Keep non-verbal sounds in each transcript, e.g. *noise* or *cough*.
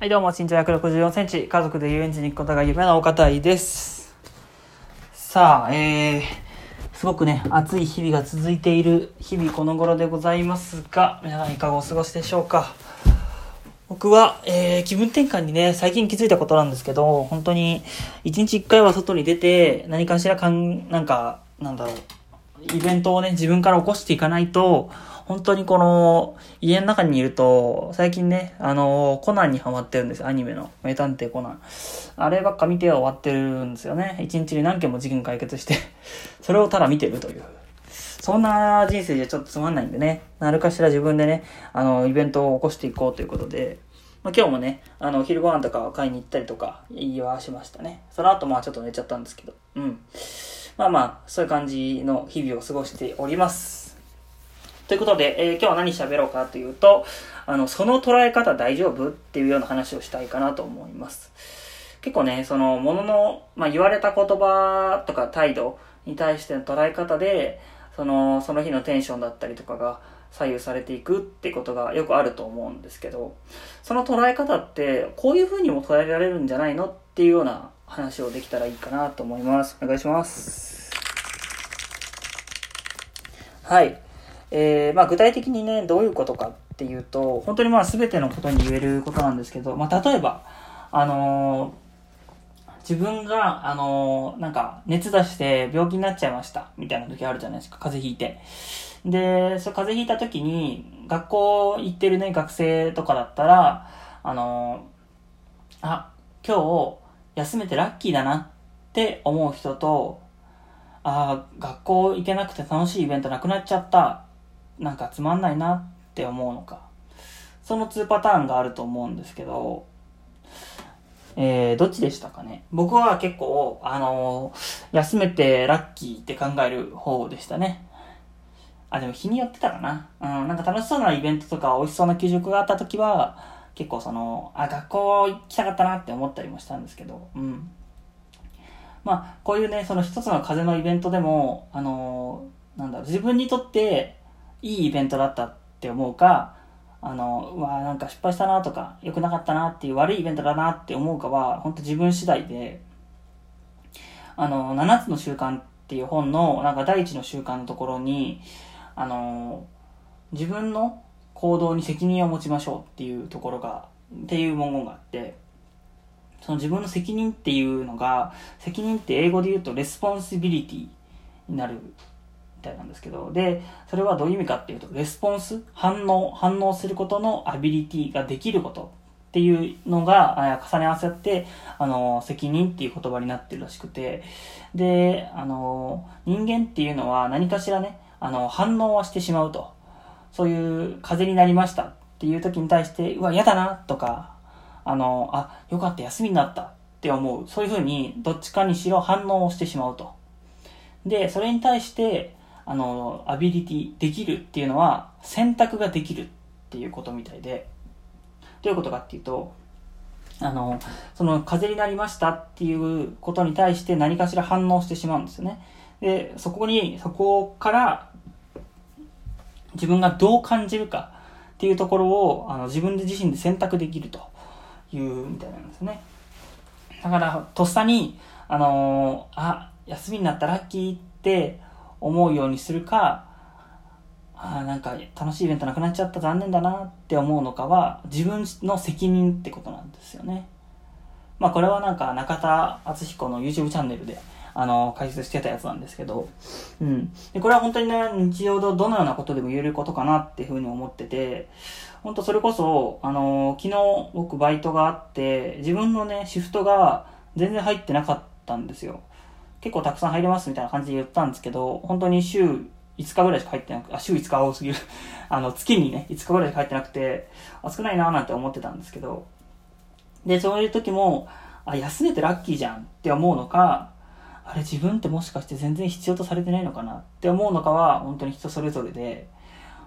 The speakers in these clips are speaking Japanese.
はい、どうも、身長164センチ、家族で遊園地に行くことが夢のお方いです。さあ、えー、すごくね、暑い日々が続いている日々この頃でございますが、皆さんいかがお過ごしでしょうか？僕は、えー、気分転換にね、最近気づいたことなんですけど、本当に、一日一回は外に出て、何かしらかん、なんか、なんだろう、イベントをね、自分から起こしていかないと、本当にこの、家の中にいると、最近ね、あの、コナンにハマってるんですよ、アニメの。名探偵コナン。あればっか見ては終わってるんですよね。一日に何件も事件解決して、*laughs* それをただ見てるという。そんな人生じゃちょっとつまんないんでね、なるかしら自分でね、あの、イベントを起こしていこうということで、まあ、今日もね、あの、昼ご飯とか買いに行ったりとか、言いはしましたね。その後、まあちょっと寝ちゃったんですけど、うん。まあまあ、そういう感じの日々を過ごしております。ということで、えー今日は何喋ろうかというと、あの、その捉え方大丈夫っていうような話をしたいかなと思います。結構ね、その、ものの、まあ、言われた言葉とか態度に対しての捉え方で、その、その日のテンションだったりとかが左右されていくってことがよくあると思うんですけど、その捉え方って、こういう風にも捉えられるんじゃないのっていうような話をできたらいいかなと思います。お願いします。はい。えー、まあ具体的にね、どういうことかっていうと、本当にまあ全てのことに言えることなんですけど、まあ例えば、あのー自分が、あのーなんか、熱出して病気になっちゃいました、みたいな時あるじゃないですか、風邪ひいて。で、そう、風邪ひいた時に、学校行ってるね、学生とかだったら、あのーあ、今日、休めてラッキーだなって思う人と、ああ、学校行けなくて楽しいイベントなくなっちゃった。なんかつまんないなって思うのか。その2パターンがあると思うんですけど、えー、どっちでしたかね？僕は結構、あのー休めてラッキーって考える方でしたね。あ、でも日によってたかな？うん、なんか楽しそうなイベントとか美味しそうな給食があった時は、結構その、あ、学校行きたかったなって思ったりもしたんですけど、うん。まあ、こういうね、その一つの風のイベントでも、あのーなんだろう、自分にとっていいイベントだったって思うか、あの、うわーなんか失敗したなとか、良くなかったなっていう悪いイベントだなって思うかは、本当自分次第で、あの、7つの習慣っていう本の、なんか第一の習慣のところに、あの、自分の行動に責任を持ちましょうっていうところが、っていう文言があって、その自分の責任っていうのが、責任って英語で言うと responsibility になるみたいなんですけど、で、それはどういう意味かっていうと、 response、反応、反応することの ability ができることっていうのが重ね合わせって、あの、責任っていう言葉になってるらしくて、で、あの、人間っていうのは何かしらね、あの、反応はしてしまうと。そういう風になりましたっていう時に対して、うわ、嫌だなとか、あの、あ、よかった、休みになったって思う。そういうふうに、どっちかにしろ反応をしてしまうと。で、それに対して、あの、アビリティ、できるっていうのは、選択ができるっていうことみたいで、どういうことかっていうと、あの、その、風邪になりましたっていうことに対して何かしら反応してしまうんですよね。で、そこに、そこから、自分がどう感じるかっていうところを、あの、自分で自身で選択できるというみたいなんですね。だから、とっさに、あのあ、休みになったラッキーって思うようにするか、あーなんか楽しいイベントなくなっちゃった残念だなって思うのかは自分の責任ってことなんですよね。まあこれはなんか中田敦彦の YouTube チャンネルであの解説してたやつなんですけど、うん。で、これは本当にね、日常のどのようなことでも言えることかなっていうふうに思ってて、本当それこそ、あの昨日僕バイトがあって、自分のね、シフトが全然入ってなかったんですよ。結構たくさん入れますみたいな感じで言ったんですけど、本当に週5日ぐらいしか入ってなくあ、週5日多すぎる。*laughs* あの、月にね、5日ぐらいしか入ってなくて、あ、少ないなーなんて思ってたんですけど、で、そういう時も、あ、休めてラッキーじゃんって思うのか、あれ自分ってもしかして全然必要とされてないのかなって思うのかは、本当に人それぞれで、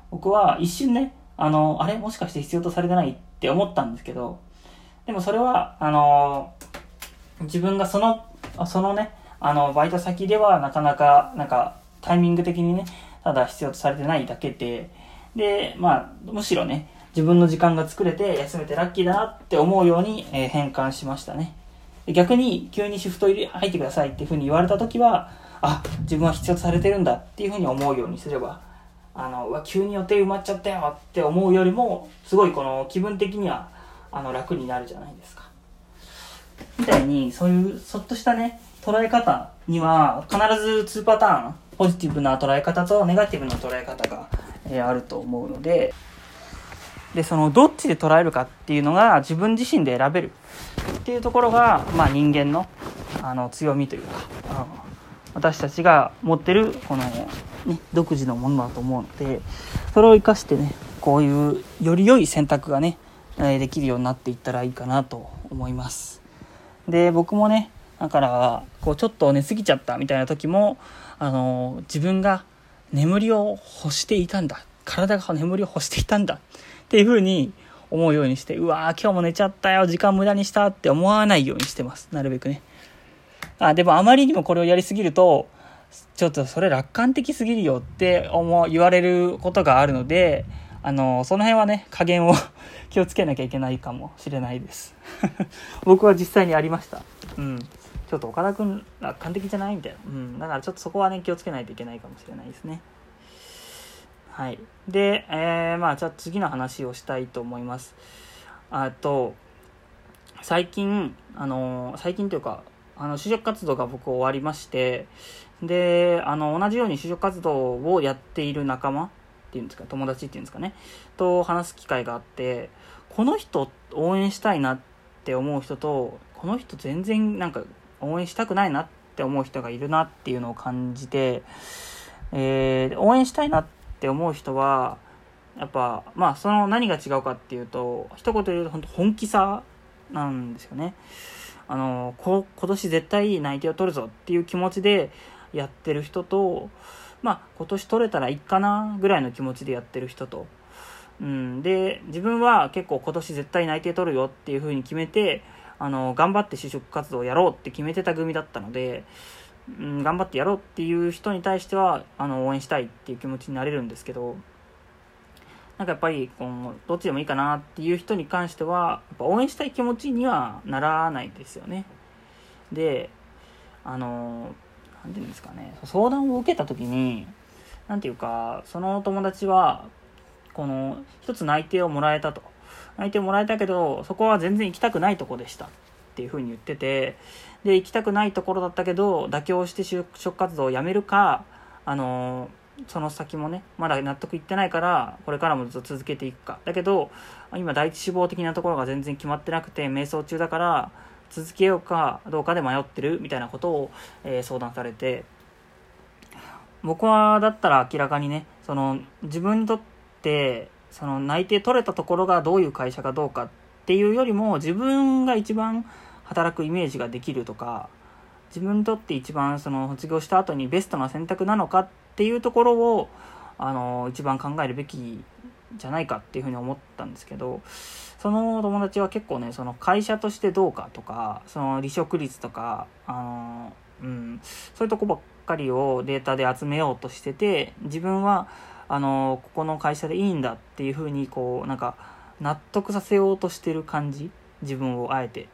僕は一瞬ね、あの、あれもしかして必要とされてないって思ったんですけど、でもそれは、あの、自分がその、そのね、あの、バイト先ではなかなか、なんか、タイミング的にね、ただ必要とされてないだけで、で、まあ、むしろね、自分の時間が作れて休めてラッキーだなって思うように、えー、変換しましたね。逆に急にシフト入れ入ってくださいっていうふうに言われた時は、あ、自分は必要とされてるんだっていうふうに思うようにすれば、あの、うわ、急に予定埋まっちゃったよって思うよりも、すごいこの気分的には、あの、楽になるじゃないですか。みたいに、そういう、そっとしたね、捉え方には、必ず2パターン、ポジティブな捉え方とネガティブな捉え方が、え、あると思うので、で、その、どっちで捉えるかっていうのが自分自身で選べるっていうところが、まあ人間の、あの、強みというか、私たちが持ってる、この、ね、独自のものだと思うので、それを活かしてね、こういうより良い選択がね、できるようになっていったらいいかなと思います。で、僕もね、だから、こうちょっと寝すぎちゃったみたいな時も、あの、自分が眠りを欲していたんだ。体が眠りを欲していたんだ。っていう風に思うようにして、うわー今日も寝ちゃったよ、時間無駄にしたって思わないようにしてます。なるべくね。あ、でもあまりにもこれをやりすぎると、ちょっとそれ楽観的すぎるよって思、言われることがあるので、あの、その辺はね、加減を *laughs* 気をつけなきゃいけないかもしれないです。*laughs* 僕は実際にありました。うん。ちょっと岡田君楽観的じゃないみたいな。うん。だからちょっとそこはね、気をつけないといけないかもしれないですね。はい。で、えー、まあ、じゃあ次の話をしたいと思います。あと、最近、あの、最近というか、あの、就職活動が僕終わりまして、で、あの、同じように就職活動をやっている仲間っていうんですか、友達っていうんですかね、と話す機会があって、この人応援したいなって思う人と、この人全然なんか応援したくないなって思う人がいるなっていうのを感じて、えー、応援したいなって思う人は、やっぱ、まあ、その何が違うかっていうと、一言で言うと本当本気さなんですよね。あの、こ今年絶対内定を取るぞっていう気持ちでやってる人と、まあ、今年取れたらいいかなぐらいの気持ちでやってる人と、うん、で、自分は結構今年絶対内定取るよっていう風に決めて、あの、頑張って就職活動をやろうって決めてた組だったので、うん、頑張ってやろうっていう人に対しては、あの、応援したいっていう気持ちになれるんですけど、なんかやっぱり、この、どっちでもいいかなっていう人に関しては、やっぱ応援したい気持ちにはならないですよね。で、あの、なんていうんですかね、相談を受けた時に、なんていうか、その友達は、この、一つ内定をもらえたと。内定もらえたけど、そこは全然行きたくないとこでした。っていうふうに言ってて、で、行きたくないところだったけど、妥協して就職活動をやめるか、あの、その先もね、まだ納得いってないから、これからもずっと続けていくか。だけど、今第一志望的なところが全然決まってなくて、迷走中だから、続けようかどうかで迷ってるみたいなことを、えー、相談されて、僕はだったら明らかにね、その自分にとってその内定取れたところがどういう会社かどうかっていうよりも自分が一番働くイメージができるとか自分にとって一番その卒業した後にベストな選択なのかっていうところをあの一番考えるべきじゃないかっていうふうに思ったんですけどその友達は結構ねその会社としてどうかとかその離職率とかあの、うん、そういうとこばっかりをデータで集めようとしてて自分はあのここの会社でいいんだっていうふうにこうなんか納得させようとしてる感じ？自分をあえて。っ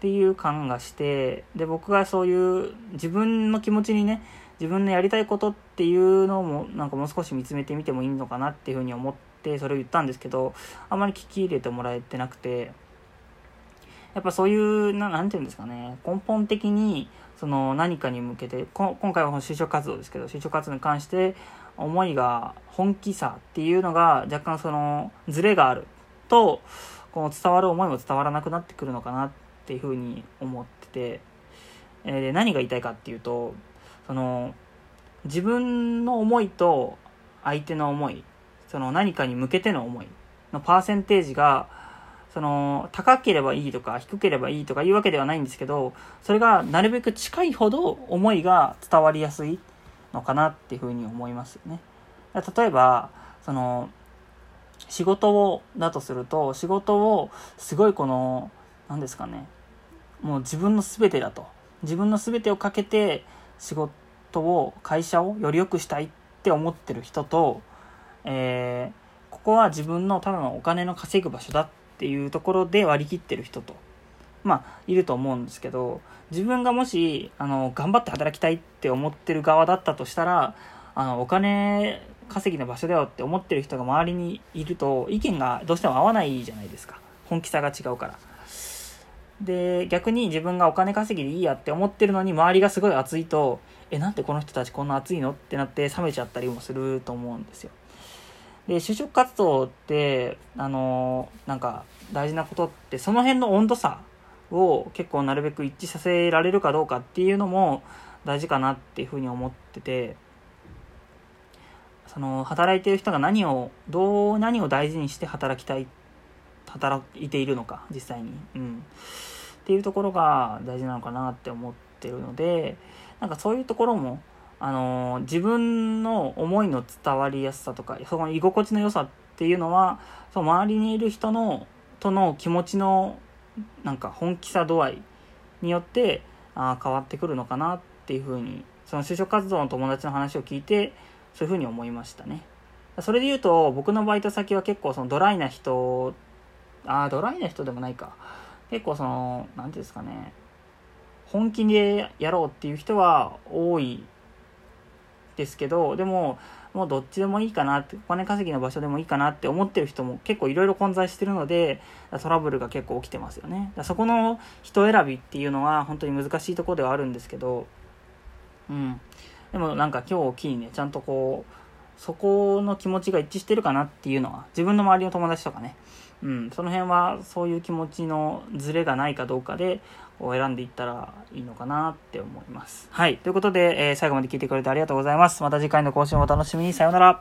ていう感がしてで僕がそういう自分の気持ちにね自分のやりたいことっていうのもなんかもう少し見つめてみてもいいのかなっていうふうに思ってそれを言ったんですけどあまり聞き入れてもらえてなくて。やっぱそういうななんていうんですかね根本的にその何かに向けて今回は就職活動ですけど就職活動に関して思いが本気さっていうのが若干そのズレがあるとこの伝わる思いも伝わらなくなってくるのかなっていうふうに思ってて、えー、で何が言いたいかっていうとその自分の思いと相手の思いその何かに向けての思いのパーセンテージがその高ければいいとか低ければいいとかいうわけではないんですけどそれがなるべく近いほど思いが伝わりやすい。のかなっていうふうに思いますよね。例えばその仕事をだとすると仕事をすごいこの何ですかねもう自分の全てだと自分の全てをかけて仕事を会社をより良くしたいって思ってる人と、えー、ここは自分のただのお金の稼ぐ場所だっていうところで割り切ってる人と、まあ、いると思うんですけど、自分がもし、あの、頑張って働きたいって思ってる側だったとしたら、あの、お金稼ぎの場所だよって思ってる人が周りにいると、意見がどうしても合わないじゃないですか。本気さが違うから。で、逆に自分がお金稼ぎでいいやって思ってるのに周りがすごい熱いと、え、なんでこの人たちこんな熱いのってなって冷めちゃったりもすると思うんですよ。で、就職活動って、あの、なんか大事なことって、その辺の温度差を結構なるべく一致させられるかどうかっていうのも大事かなっていうふうに思ってて、その、働いてる人が何を、どう、何を大事にして働きたい、働いているのか、実際に。うん。っていうところが大事なのかなって思ってるので、なんかそういうところも、あの自分の思いの伝わりやすさとか、その居心地の良さっていうのは、その周りにいる人の、との気持ちの、なんか本気さ度合いによって、あ変わってくるのかなっていうふうに、その就職活動の友達の話を聞いて、そういうふうに思いましたね。それで言うと、僕のバイト先は結構そのドライな人、ああドライな人でもないか。結構その、なんていうんですかね、本気でやろうっていう人は多いですけど、でも、もうどっちでもいいかなって、お金稼ぎの場所でもいいかなって思ってる人も結構いろいろ混在してるので、トラブルが結構起きてますよね。そこの人選びっていうのは本当に難しいところではあるんですけど、うん。でもなんか今日を機にね、ちゃんとこう、そこの気持ちが一致してるかなっていうのは、自分の周りの友達とかね、うん、その辺はそういう気持ちのズレがないかどうかで、選んでいったらいいのかなって思います。はい。ということで、えー、最後まで聞いてくれてありがとうございます。また次回の更新をお楽しみに。さようなら。